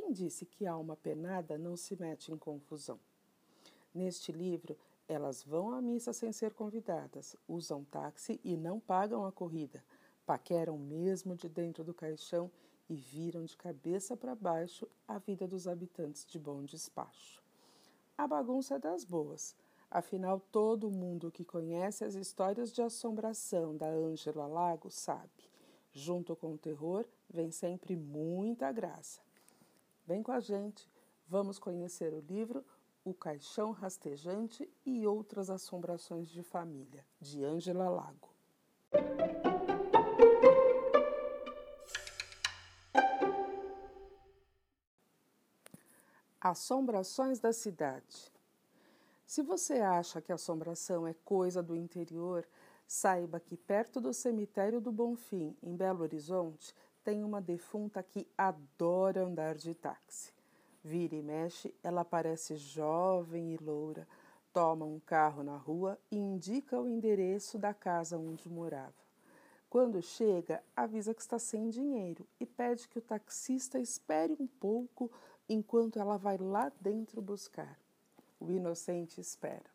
Quem disse que alma penada não se mete em confusão? Neste livro, elas vão à missa sem ser convidadas, usam táxi e não pagam a corrida, paqueram mesmo de dentro do caixão e viram de cabeça para baixo a vida dos habitantes de Bom Despacho. A bagunça é das boas. Afinal, todo mundo que conhece as histórias de assombração da Ângela Lago sabe. Junto com o terror vem sempre muita graça. Vem com a gente, vamos conhecer o livro O Caixão Rastejante e Outras Assombrações de Família, de Ângela Lago. Assombrações da cidade. Se você acha que assombração é coisa do interior, saiba que perto do cemitério do Bonfim, em Belo Horizonte, tem uma defunta que adora andar de táxi. Vira e mexe, ela parece jovem e loura, toma um carro na rua e indica o endereço da casa onde morava. Quando chega, avisa que está sem dinheiro e pede que o taxista espere um pouco enquanto ela vai lá dentro buscar. O inocente espera.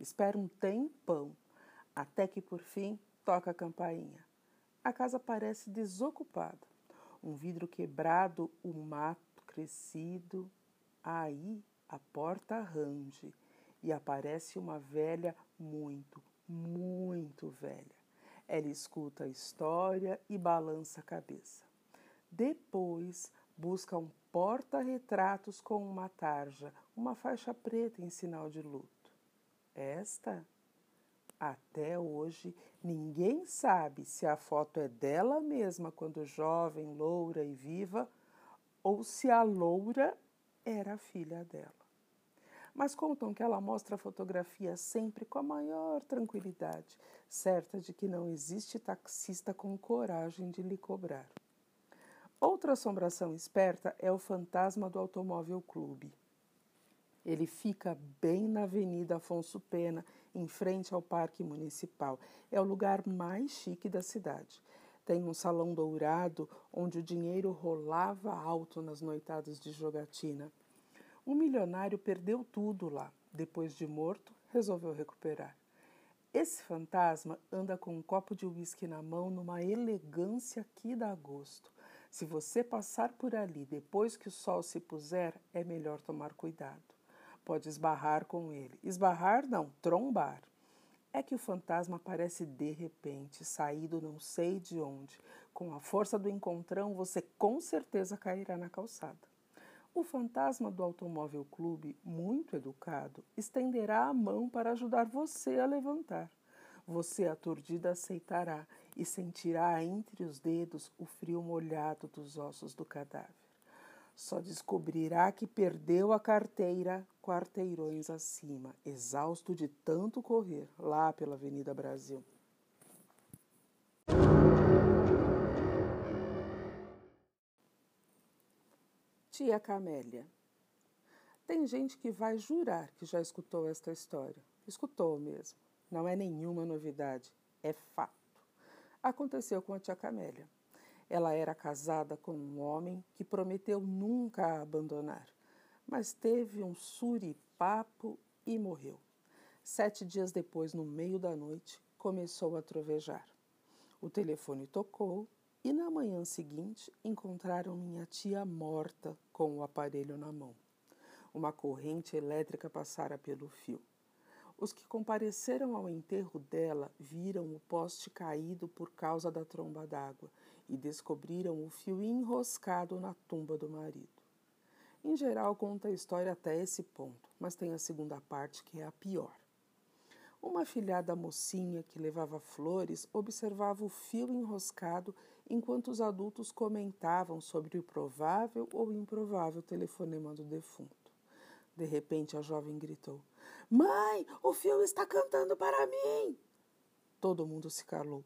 Espera um tempão, até que por fim toca a campainha. A casa parece desocupada. Um vidro quebrado, o um mato crescido. Aí a porta range e aparece uma velha muito, muito velha. Ela escuta a história e balança a cabeça. Depois busca um porta-retratos com uma tarja, uma faixa preta em sinal de luto. Esta, até hoje, ninguém sabe se a foto é dela mesma quando jovem, loura e viva, ou se a loura era a filha dela. Mas contam que ela mostra a fotografia sempre com a maior tranquilidade, certa de que não existe taxista com coragem de lhe cobrar. Outra assombração esperta é o fantasma do Automóvel Clube. Ele fica bem na Avenida Afonso Pena, em frente ao Parque Municipal. É o lugar mais chique da cidade. Tem um salão dourado onde o dinheiro rolava alto nas noitadas de jogatina. Um milionário perdeu tudo lá. Depois de morto, resolveu recuperar. Esse fantasma anda com um copo de uísque na mão numa elegância que dá gosto. Se você passar por ali depois que o sol se puser, é melhor tomar cuidado. Pode esbarrar com ele. Esbarrar não, trombar. É que o fantasma aparece de repente, saído não sei de onde. Com a força do encontrão, você com certeza cairá na calçada. O fantasma do automóvel clube, muito educado, estenderá a mão para ajudar você a levantar. Você, aturdida, aceitará e sentirá entre os dedos o frio molhado dos ossos do cadáver. Só descobrirá que perdeu a carteira quarteirões acima, exausto de tanto correr lá pela Avenida Brasil. Tia Camélia. Tem gente que vai jurar que já escutou esta história. Escutou mesmo. Não é nenhuma novidade, é fato aconteceu com a tia Camélia. Ela era casada com um homem que prometeu nunca a abandonar, mas teve um suripapo e morreu. Sete dias depois, no meio da noite, começou a trovejar. O telefone tocou e na manhã seguinte encontraram minha tia morta com o aparelho na mão. Uma corrente elétrica passara pelo fio. Os que compareceram ao enterro dela viram o poste caído por causa da tromba d'água e descobriram o fio enroscado na tumba do marido. Em geral, conta a história até esse ponto, mas tem a segunda parte que é a pior. Uma filhada mocinha que levava flores observava o fio enroscado enquanto os adultos comentavam sobre o provável ou improvável telefonema do defunto. De repente, a jovem gritou: Mãe, o fio está cantando para mim. Todo mundo se calou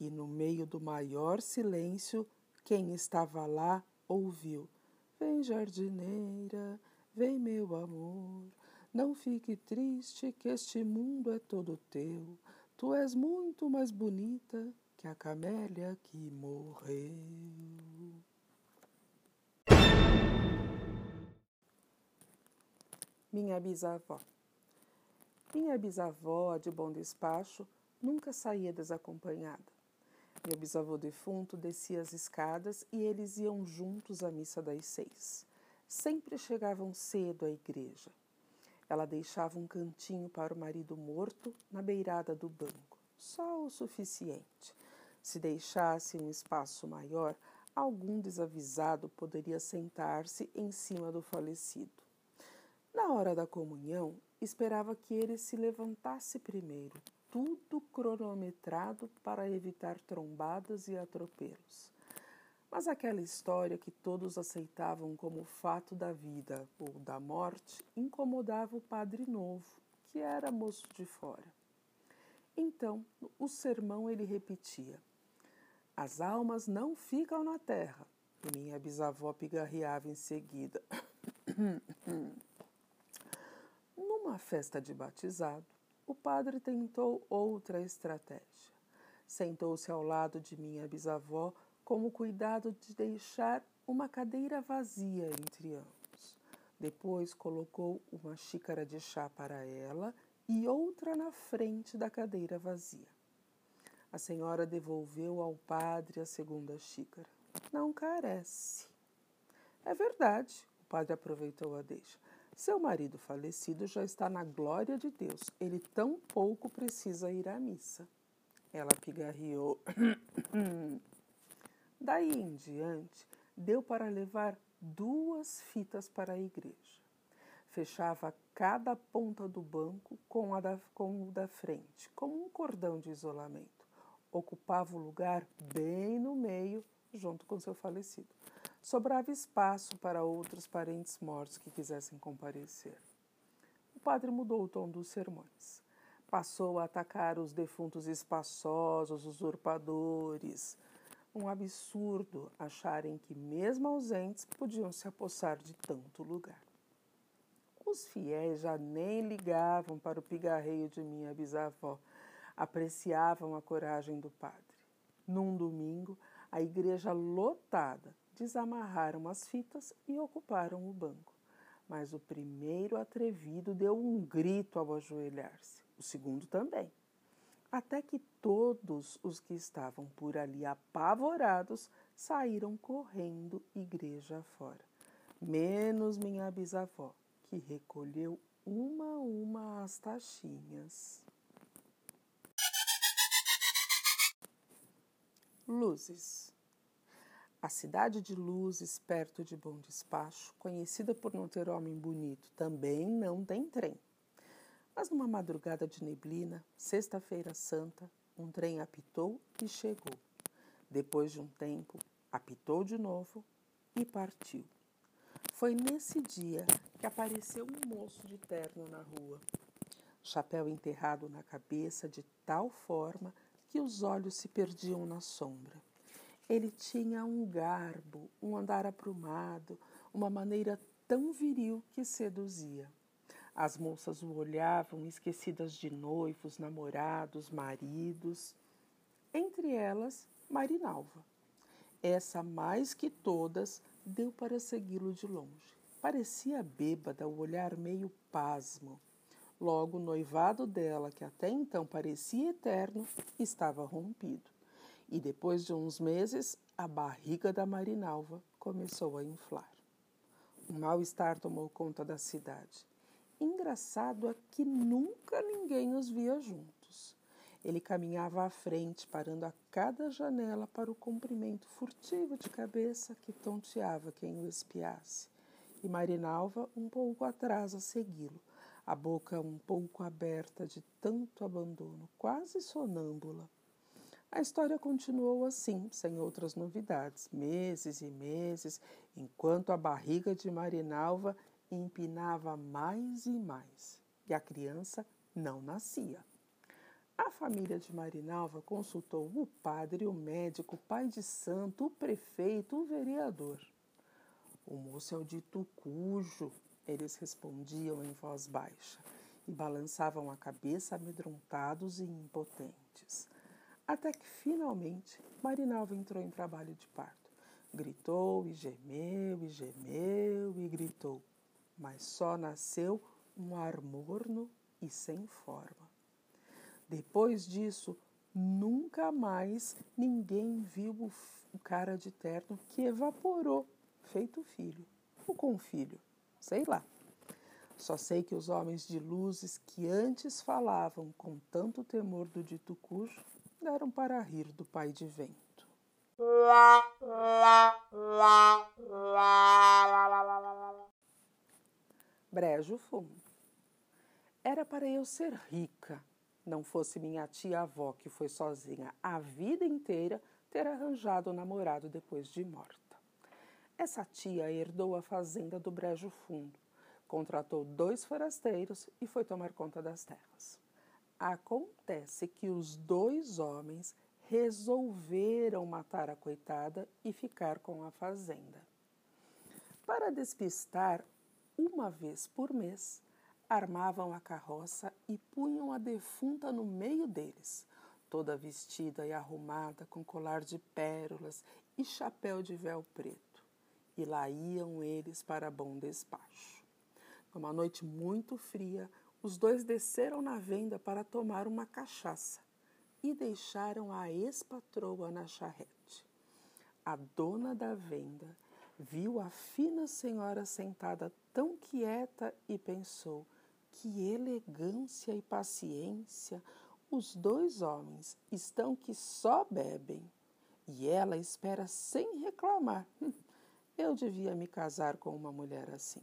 e, no meio do maior silêncio, quem estava lá ouviu: Vem, jardineira, vem, meu amor. Não fique triste, que este mundo é todo teu. Tu és muito mais bonita que a camélia que morreu. Minha bisavó. Minha bisavó, de bom despacho, nunca saía desacompanhada. Meu bisavô defunto descia as escadas e eles iam juntos à missa das seis. Sempre chegavam cedo à igreja. Ela deixava um cantinho para o marido morto na beirada do banco, só o suficiente. Se deixasse um espaço maior, algum desavisado poderia sentar-se em cima do falecido. Na hora da comunhão, esperava que ele se levantasse primeiro, tudo cronometrado para evitar trombadas e atropelos. Mas aquela história que todos aceitavam como fato da vida ou da morte incomodava o padre novo, que era moço de fora. Então, o sermão ele repetia: As almas não ficam na terra. E minha bisavó pigarreava em seguida. Numa festa de batizado, o padre tentou outra estratégia. Sentou-se ao lado de minha bisavó com o cuidado de deixar uma cadeira vazia entre ambos. Depois colocou uma xícara de chá para ela e outra na frente da cadeira vazia. A senhora devolveu ao padre a segunda xícara. Não carece. É verdade, o padre aproveitou a deixa. Seu marido falecido já está na glória de Deus. Ele tão pouco precisa ir à missa. Ela pigarreou. Daí em diante, deu para levar duas fitas para a igreja. Fechava cada ponta do banco com, a da, com o da frente, como um cordão de isolamento. Ocupava o lugar bem no meio, junto com seu falecido. Sobrava espaço para outros parentes mortos que quisessem comparecer. O padre mudou o tom dos sermões. Passou a atacar os defuntos espaçosos, usurpadores, um absurdo acharem que, mesmo ausentes, podiam se apossar de tanto lugar. Os fiéis já nem ligavam para o pigarreio de minha bisavó, apreciavam a coragem do padre. Num domingo, a igreja lotada, desamarraram as fitas e ocuparam o banco. Mas o primeiro atrevido deu um grito ao ajoelhar-se, o segundo também até que todos os que estavam por ali apavorados saíram correndo igreja fora, menos minha bisavó, que recolheu uma a uma as taxinhas. Luzes. A cidade de Luzes, perto de Bom Despacho, conhecida por não ter homem bonito, também não tem trem. Mas numa madrugada de neblina, sexta-feira santa, um trem apitou e chegou. Depois de um tempo, apitou de novo e partiu. Foi nesse dia que apareceu um moço de terno na rua, chapéu enterrado na cabeça de tal forma que os olhos se perdiam na sombra. Ele tinha um garbo, um andar aprumado, uma maneira tão viril que seduzia. As moças o olhavam, esquecidas de noivos, namorados, maridos. Entre elas, Marinalva. Essa, mais que todas, deu para segui-lo de longe. Parecia bêbada, o olhar meio pasmo. Logo, o noivado dela, que até então parecia eterno, estava rompido. E depois de uns meses, a barriga da Marinalva começou a inflar. O mal-estar tomou conta da cidade. Engraçado é que nunca ninguém os via juntos. Ele caminhava à frente, parando a cada janela para o comprimento furtivo de cabeça que tonteava quem o espiasse, e Marinalva um pouco atrás a segui-lo, a boca um pouco aberta de tanto abandono, quase sonâmbula. A história continuou assim, sem outras novidades, meses e meses, enquanto a barriga de Marinalva empinava mais e mais, e a criança não nascia. A família de Marinalva consultou o padre, o médico, o pai de santo, o prefeito, o vereador. O moço é o dito cujo, eles respondiam em voz baixa e balançavam a cabeça amedrontados e impotentes. Até que finalmente Marinalva entrou em trabalho de parto. Gritou e gemeu e gemeu e gritou mas só nasceu um ar morno e sem forma. Depois disso, nunca mais ninguém viu o, cara de terno que evaporou, feito filho, ou com filho, sei lá. Só sei que os homens de luzes que antes falavam com tanto temor do dito cujo deram para rir do pai de vento. Brejo fundo. Era para eu ser rica, não fosse minha tia-avó, que foi sozinha a vida inteira, ter arranjado o namorado depois de morta. Essa tia herdou a fazenda do Brejo Fundo contratou dois forasteiros e foi tomar conta das terras. Acontece que os dois homens resolveram matar a coitada e ficar com a fazenda. Para despistar, uma vez por mês, armavam a carroça e punham a defunta no meio deles, toda vestida e arrumada com colar de pérolas e chapéu de véu preto. E lá iam eles para bom despacho. Numa noite muito fria, os dois desceram na venda para tomar uma cachaça e deixaram a ex-patroa na charrete. A dona da venda viu a fina senhora sentada tão quieta e pensou: que elegância e paciência! Os dois homens estão que só bebem. E ela espera sem reclamar. Eu devia me casar com uma mulher assim.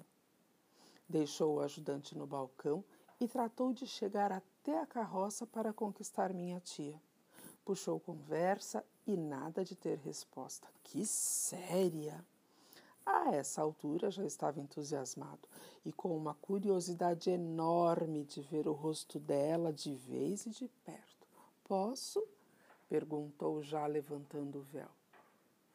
Deixou o ajudante no balcão e tratou de chegar até a carroça para conquistar minha tia. Puxou conversa e nada de ter resposta. Que séria! A essa altura já estava entusiasmado e com uma curiosidade enorme de ver o rosto dela de vez e de perto. Posso? perguntou já levantando o véu.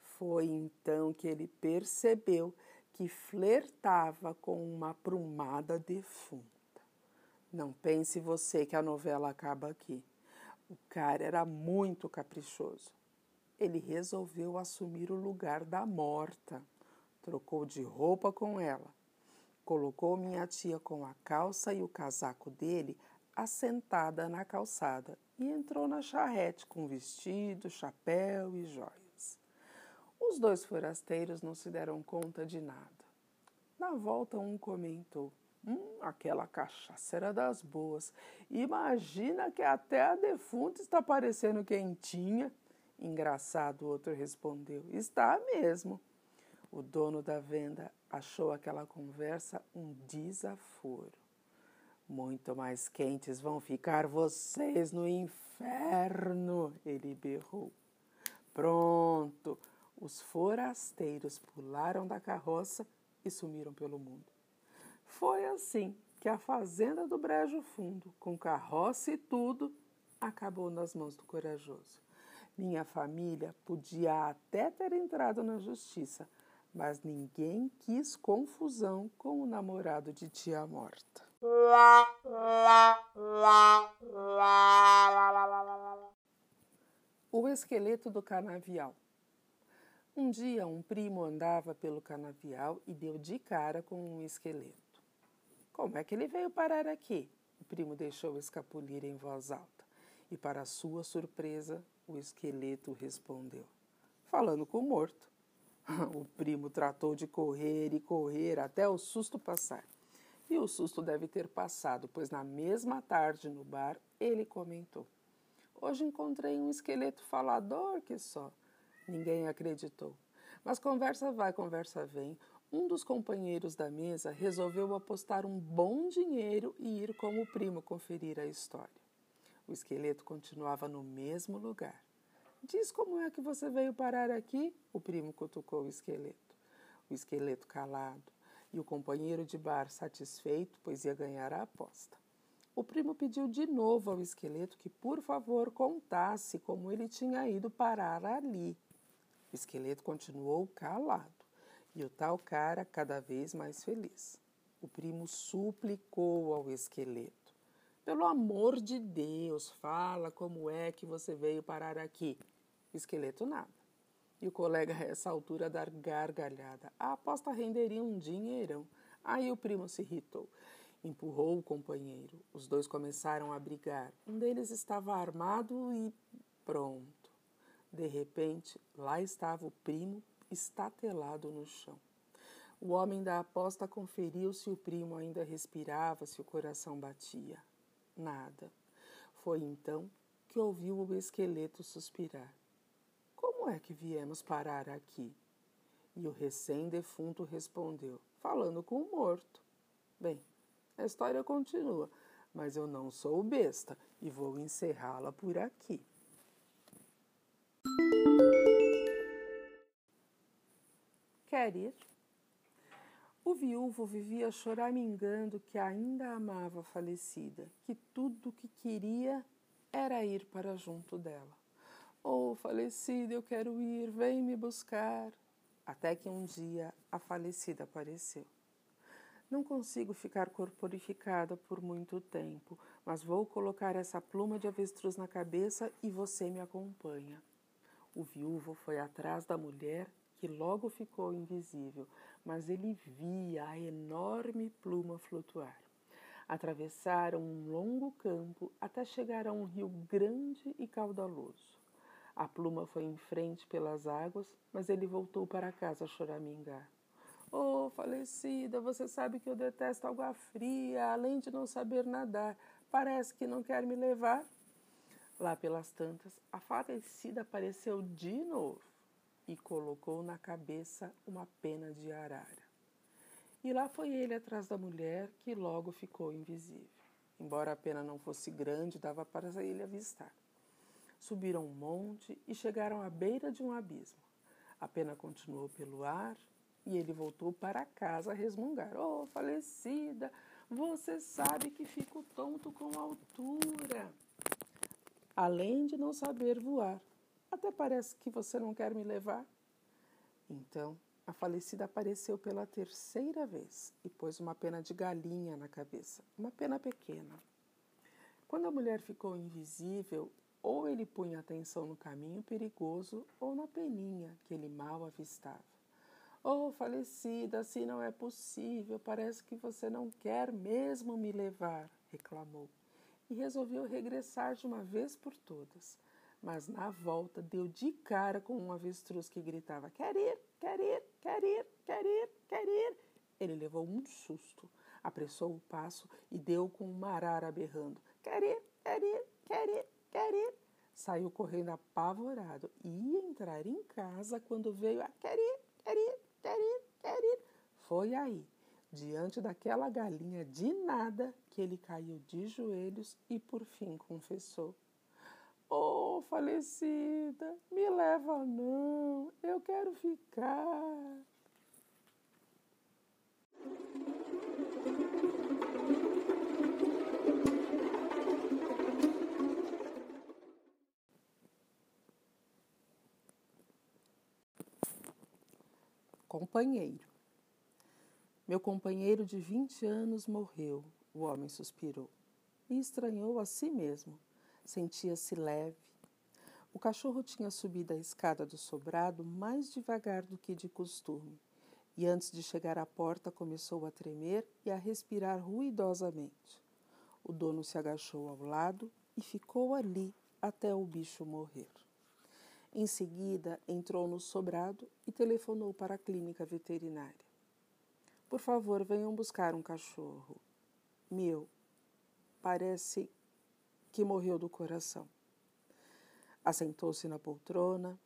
Foi então que ele percebeu que flertava com uma prumada defunta. Não pense você que a novela acaba aqui. O cara era muito caprichoso. Ele resolveu assumir o lugar da morta. Trocou de roupa com ela. Colocou minha tia com a calça e o casaco dele assentada na calçada e entrou na charrete com vestido, chapéu e joias. Os dois forasteiros não se deram conta de nada. Na volta, um comentou: Hum, aquela cachaça era das boas. Imagina que até a defunta está parecendo quentinha. Engraçado, o outro respondeu: Está mesmo. O dono da venda achou aquela conversa um desaforo. Muito mais quentes vão ficar vocês no inferno, ele berrou. Pronto, os forasteiros pularam da carroça e sumiram pelo mundo. Foi assim que a fazenda do Brejo Fundo, com carroça e tudo, acabou nas mãos do corajoso. Minha família podia até ter entrado na justiça, mas ninguém quis confusão com o namorado de tia morta. O esqueleto do canavial. Um dia, um primo andava pelo canavial e deu de cara com um esqueleto. Como é que ele veio parar aqui? O primo deixou escapulir em voz alta. E, para sua surpresa, o esqueleto respondeu: Falando com o morto. o primo tratou de correr e correr até o susto passar. E o susto deve ter passado, pois na mesma tarde no bar ele comentou: Hoje encontrei um esqueleto falador que só. Ninguém acreditou. Mas conversa vai, conversa vem. Um dos companheiros da mesa resolveu apostar um bom dinheiro e ir com o primo conferir a história. O esqueleto continuava no mesmo lugar. Diz como é que você veio parar aqui? O primo cutucou o esqueleto. O esqueleto calado e o companheiro de bar satisfeito, pois ia ganhar a aposta. O primo pediu de novo ao esqueleto que, por favor, contasse como ele tinha ido parar ali. O esqueleto continuou calado e o tal cara cada vez mais feliz. O primo suplicou ao esqueleto: Pelo amor de Deus, fala como é que você veio parar aqui. Esqueleto nada. E o colega, a essa altura, dar gargalhada. A aposta renderia um dinheirão. Aí o primo se irritou. Empurrou o companheiro. Os dois começaram a brigar. Um deles estava armado e pronto. De repente, lá estava o primo estatelado no chão. O homem da aposta conferiu se o primo ainda respirava, se o coração batia. Nada. Foi então que ouviu o esqueleto suspirar. Como é que viemos parar aqui? E o recém-defunto respondeu, falando com o morto. Bem, a história continua, mas eu não sou besta e vou encerrá-la por aqui. Quer ir? O viúvo vivia choramingando que ainda amava a falecida, que tudo o que queria era ir para junto dela. Oh, falecida, eu quero ir, vem me buscar. Até que um dia a falecida apareceu. Não consigo ficar corporificada por muito tempo, mas vou colocar essa pluma de avestruz na cabeça e você me acompanha. O viúvo foi atrás da mulher, que logo ficou invisível, mas ele via a enorme pluma flutuar. Atravessaram um longo campo até chegar a um rio grande e caudaloso. A pluma foi em frente pelas águas, mas ele voltou para casa choramingar. Oh, falecida, você sabe que eu detesto água fria, além de não saber nadar. Parece que não quer me levar. Lá pelas tantas, a falecida apareceu de novo e colocou na cabeça uma pena de arara. E lá foi ele atrás da mulher, que logo ficou invisível. Embora a pena não fosse grande, dava para ele avistar. Subiram um monte e chegaram à beira de um abismo. A pena continuou pelo ar, e ele voltou para casa a resmungar. Oh, falecida, você sabe que fico tonto com altura. Além de não saber voar, até parece que você não quer me levar. Então, a falecida apareceu pela terceira vez e pôs uma pena de galinha na cabeça, uma pena pequena. Quando a mulher ficou invisível, ou ele punha atenção no caminho perigoso ou na peninha que ele mal avistava. Oh, falecida, assim não é possível. Parece que você não quer mesmo me levar, reclamou. E resolveu regressar de uma vez por todas. Mas na volta deu de cara com um avestruz que gritava: Quer ir, quer ir, quer ir, quer ir, quer ir. Ele levou um susto, apressou o passo e deu com uma arara berrando: Quer ir, quer ir, quer ir, quer ir. Saiu correndo apavorado e ia entrar em casa quando veio a quer ir, quer ir, quer ir, quer ir. Foi aí, diante daquela galinha de nada, que ele caiu de joelhos e por fim confessou: Oh, falecida, me leva não, eu quero ficar. Companheiro. Meu companheiro de vinte anos morreu, o homem suspirou, e estranhou a si mesmo. Sentia-se leve. O cachorro tinha subido a escada do sobrado mais devagar do que de costume, e antes de chegar à porta começou a tremer e a respirar ruidosamente. O dono se agachou ao lado e ficou ali até o bicho morrer. Em seguida, entrou no sobrado e telefonou para a clínica veterinária. Por favor, venham buscar um cachorro. Meu, parece que morreu do coração. Assentou-se na poltrona,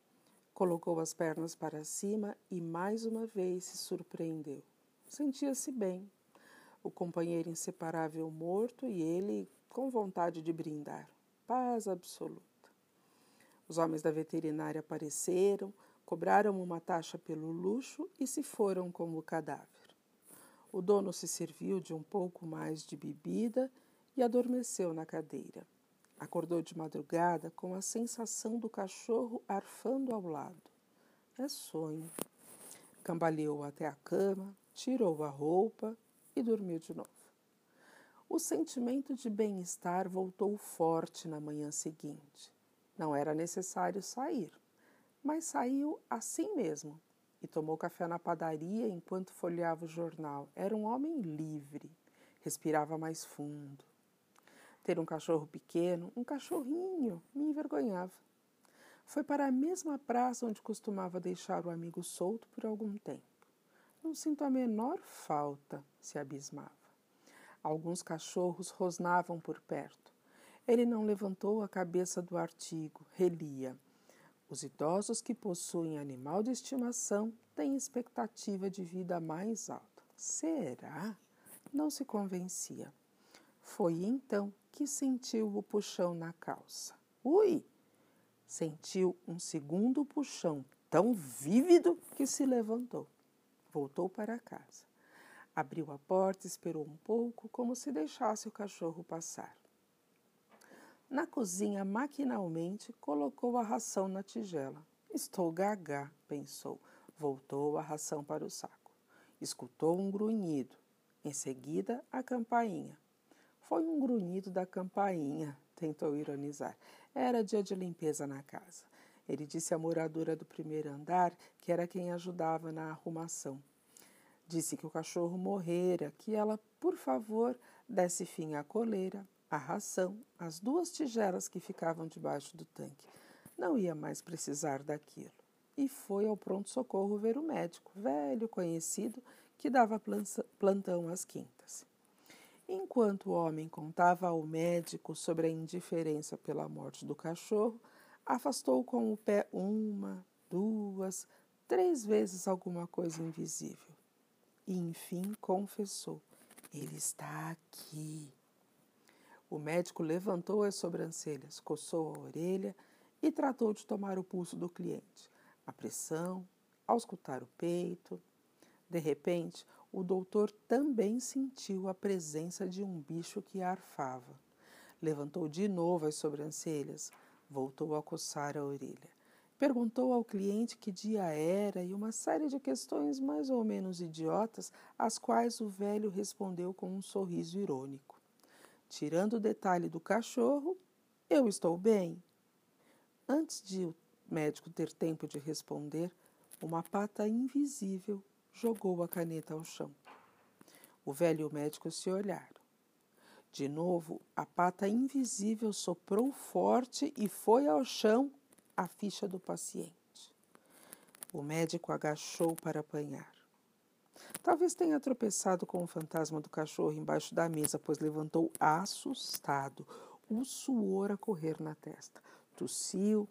colocou as pernas para cima e mais uma vez se surpreendeu. Sentia-se bem. O companheiro inseparável morto e ele com vontade de brindar. Paz absoluta. Os homens da veterinária apareceram, cobraram uma taxa pelo luxo e se foram com o cadáver. O dono se serviu de um pouco mais de bebida e adormeceu na cadeira. Acordou de madrugada com a sensação do cachorro arfando ao lado. É sonho. Cambaleou até a cama, tirou a roupa e dormiu de novo. O sentimento de bem-estar voltou forte na manhã seguinte. Não era necessário sair, mas saiu assim mesmo e tomou café na padaria enquanto folheava o jornal. Era um homem livre. Respirava mais fundo. Ter um cachorro pequeno, um cachorrinho, me envergonhava. Foi para a mesma praça onde costumava deixar o amigo solto por algum tempo. Não sinto a menor falta, se abismava. Alguns cachorros rosnavam por perto. Ele não levantou a cabeça do artigo, relia. Os idosos que possuem animal de estimação têm expectativa de vida mais alta. Será? Não se convencia. Foi então que sentiu o puxão na calça. Ui! Sentiu um segundo puxão tão vívido que se levantou. Voltou para casa. Abriu a porta, esperou um pouco, como se deixasse o cachorro passar. Na cozinha, maquinalmente, colocou a ração na tigela. Estou gagá, pensou. Voltou a ração para o saco. Escutou um grunhido. Em seguida, a campainha. Foi um grunhido da campainha, tentou ironizar. Era dia de limpeza na casa. Ele disse à moradora do primeiro andar que era quem ajudava na arrumação. Disse que o cachorro morrera, que ela, por favor, desse fim à coleira, à ração, às duas tigelas que ficavam debaixo do tanque. Não ia mais precisar daquilo. E foi ao pronto-socorro ver o médico, velho conhecido, que dava plantão às quintas. Enquanto o homem contava ao médico sobre a indiferença pela morte do cachorro, afastou com o pé uma, duas, três vezes alguma coisa invisível. E enfim confessou: Ele está aqui. O médico levantou as sobrancelhas, coçou a orelha e tratou de tomar o pulso do cliente. A pressão, auscultar o peito. De repente, o doutor também sentiu a presença de um bicho que arfava. Levantou de novo as sobrancelhas, voltou a coçar a orelha. Perguntou ao cliente que dia era e uma série de questões mais ou menos idiotas, às quais o velho respondeu com um sorriso irônico. Tirando o detalhe do cachorro, eu estou bem. Antes de o médico ter tempo de responder, uma pata invisível jogou a caneta ao chão. O velho e o médico se olharam. De novo, a pata invisível soprou forte e foi ao chão a ficha do paciente. O médico agachou para apanhar. Talvez tenha tropeçado com o fantasma do cachorro embaixo da mesa, pois levantou assustado, o suor a correr na testa. Tossiu,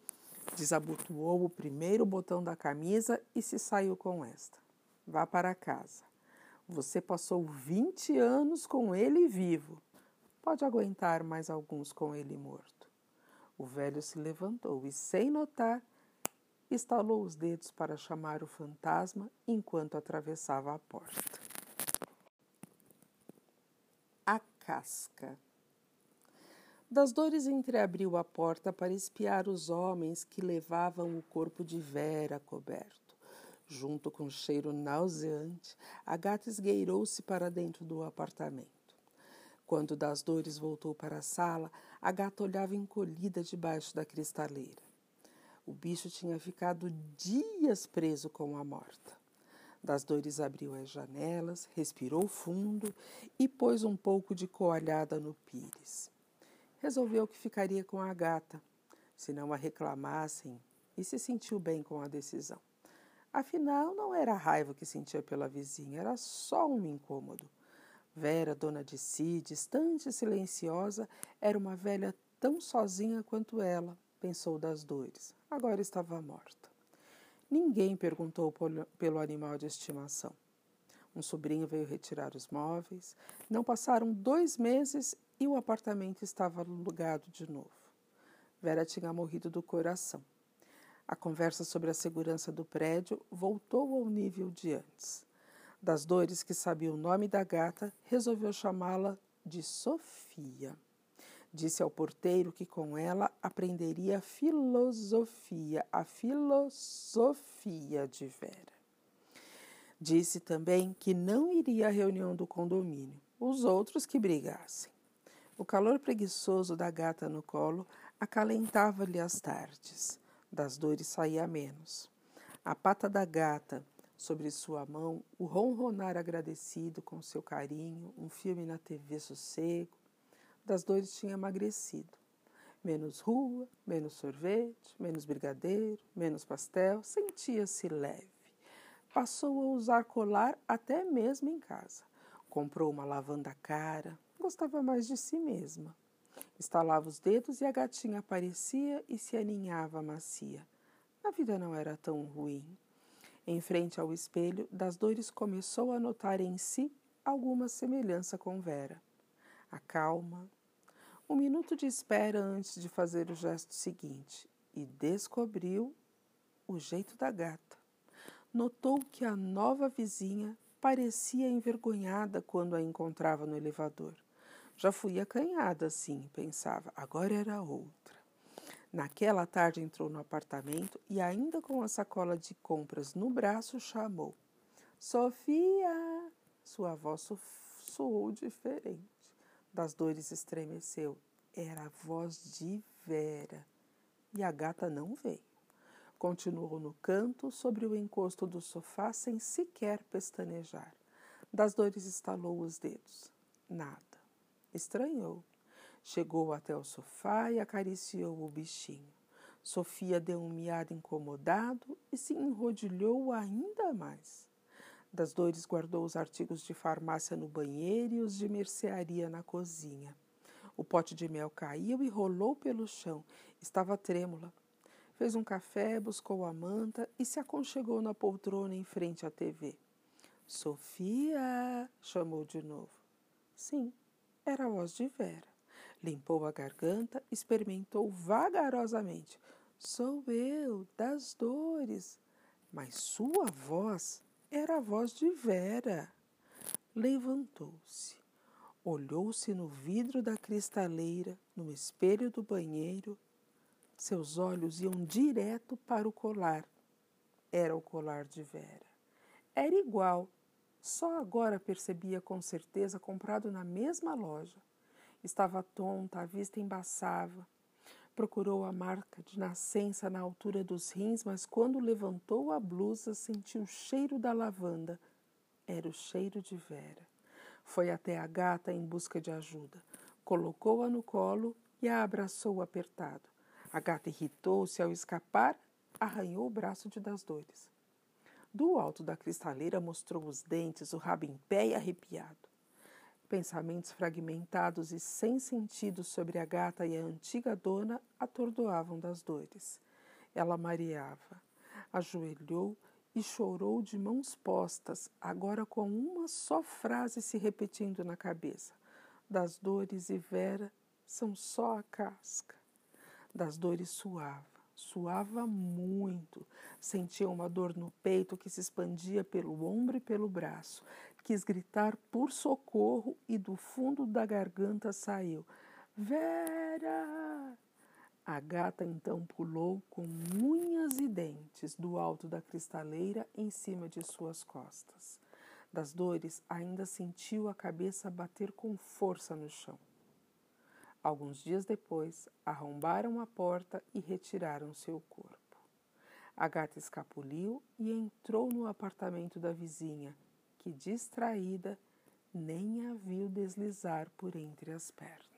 desabotoou o primeiro botão da camisa e se saiu com esta. Vá para casa. Você passou 20 anos com ele vivo. Pode aguentar mais alguns com ele morto. O velho se levantou e, sem notar, estalou os dedos para chamar o fantasma enquanto atravessava a porta. A casca. Das dores entreabriu a porta para espiar os homens que levavam o corpo de Vera coberto. Junto com o cheiro nauseante, a gata esgueirou-se para dentro do apartamento. Quando das dores voltou para a sala, a gata olhava encolhida debaixo da cristaleira. O bicho tinha ficado dias preso com a morta. Das dores abriu as janelas, respirou fundo e pôs um pouco de coalhada no pires. Resolveu que ficaria com a gata, se não a reclamassem, e se sentiu bem com a decisão. Afinal, não era raiva que sentia pela vizinha, era só um incômodo. Vera, dona de si, distante e silenciosa, era uma velha tão sozinha quanto ela, pensou das dores. Agora estava morta. Ninguém perguntou pelo animal de estimação. Um sobrinho veio retirar os móveis. Não passaram dois meses e o apartamento estava alugado de novo. Vera tinha morrido do coração. A conversa sobre a segurança do prédio voltou ao nível de antes. Das dores que sabia o nome da gata, resolveu chamá-la de Sofia. Disse ao porteiro que com ela aprenderia filosofia, a filosofia de Vera. Disse também que não iria à reunião do condomínio, os outros que brigassem. O calor preguiçoso da gata no colo acalentava-lhe as tardes das dores saía menos. A pata da gata, Sobre sua mão, o ronronar agradecido com seu carinho, um filme na TV sossego. Das dores tinha emagrecido. Menos rua, menos sorvete, menos brigadeiro, menos pastel, sentia-se leve. Passou a usar colar até mesmo em casa. Comprou uma lavanda cara, gostava mais de si mesma. Estalava os dedos e a gatinha aparecia e se aninhava macia. A vida não era tão ruim. Em frente ao espelho, das dores começou a notar em si alguma semelhança com Vera. A calma, um minuto de espera antes de fazer o gesto seguinte e descobriu o jeito da gata. Notou que a nova vizinha parecia envergonhada quando a encontrava no elevador. Já fui acanhada, sim, pensava, agora era outra. Naquela tarde entrou no apartamento e, ainda com a sacola de compras no braço, chamou: Sofia! Sua voz soou diferente. Das dores estremeceu. Era a voz de Vera. E a gata não veio. Continuou no canto, sobre o encosto do sofá, sem sequer pestanejar. Das dores estalou os dedos. Nada. Estranhou. Chegou até o sofá e acariciou o bichinho. Sofia deu um miado incomodado e se enrodilhou ainda mais. Das dores guardou os artigos de farmácia no banheiro e os de mercearia na cozinha. O pote de mel caiu e rolou pelo chão. Estava trêmula. Fez um café, buscou a manta e se aconchegou na poltrona em frente à TV. Sofia! chamou de novo. Sim, era a voz de Vera. Limpou a garganta, experimentou vagarosamente. Sou eu, das dores. Mas sua voz era a voz de Vera. Levantou-se, olhou-se no vidro da cristaleira, no espelho do banheiro. Seus olhos iam direto para o colar. Era o colar de Vera. Era igual, só agora percebia com certeza comprado na mesma loja. Estava tonta, a vista embaçava. Procurou a marca de nascença na altura dos rins, mas quando levantou a blusa, sentiu o cheiro da lavanda. Era o cheiro de Vera. Foi até a gata em busca de ajuda. Colocou-a no colo e a abraçou apertado. A gata irritou-se ao escapar, arranhou o braço de das dores. Do alto da cristaleira mostrou os dentes, o rabo em pé e arrepiado. Pensamentos fragmentados e sem sentido sobre a gata e a antiga dona atordoavam das dores. Ela mareava, ajoelhou e chorou de mãos postas, agora com uma só frase se repetindo na cabeça: Das dores e Vera são só a casca. Das dores suava, suava muito, sentia uma dor no peito que se expandia pelo ombro e pelo braço, quis gritar por socorro e do fundo da garganta saiu: Vera! A gata então pulou com unhas e dentes do alto da cristaleira em cima de suas costas. Das dores, ainda sentiu a cabeça bater com força no chão. Alguns dias depois, arrombaram a porta e retiraram seu corpo. A gata escapuliu e entrou no apartamento da vizinha, que, distraída, nem a viu deslizar por entre as pernas.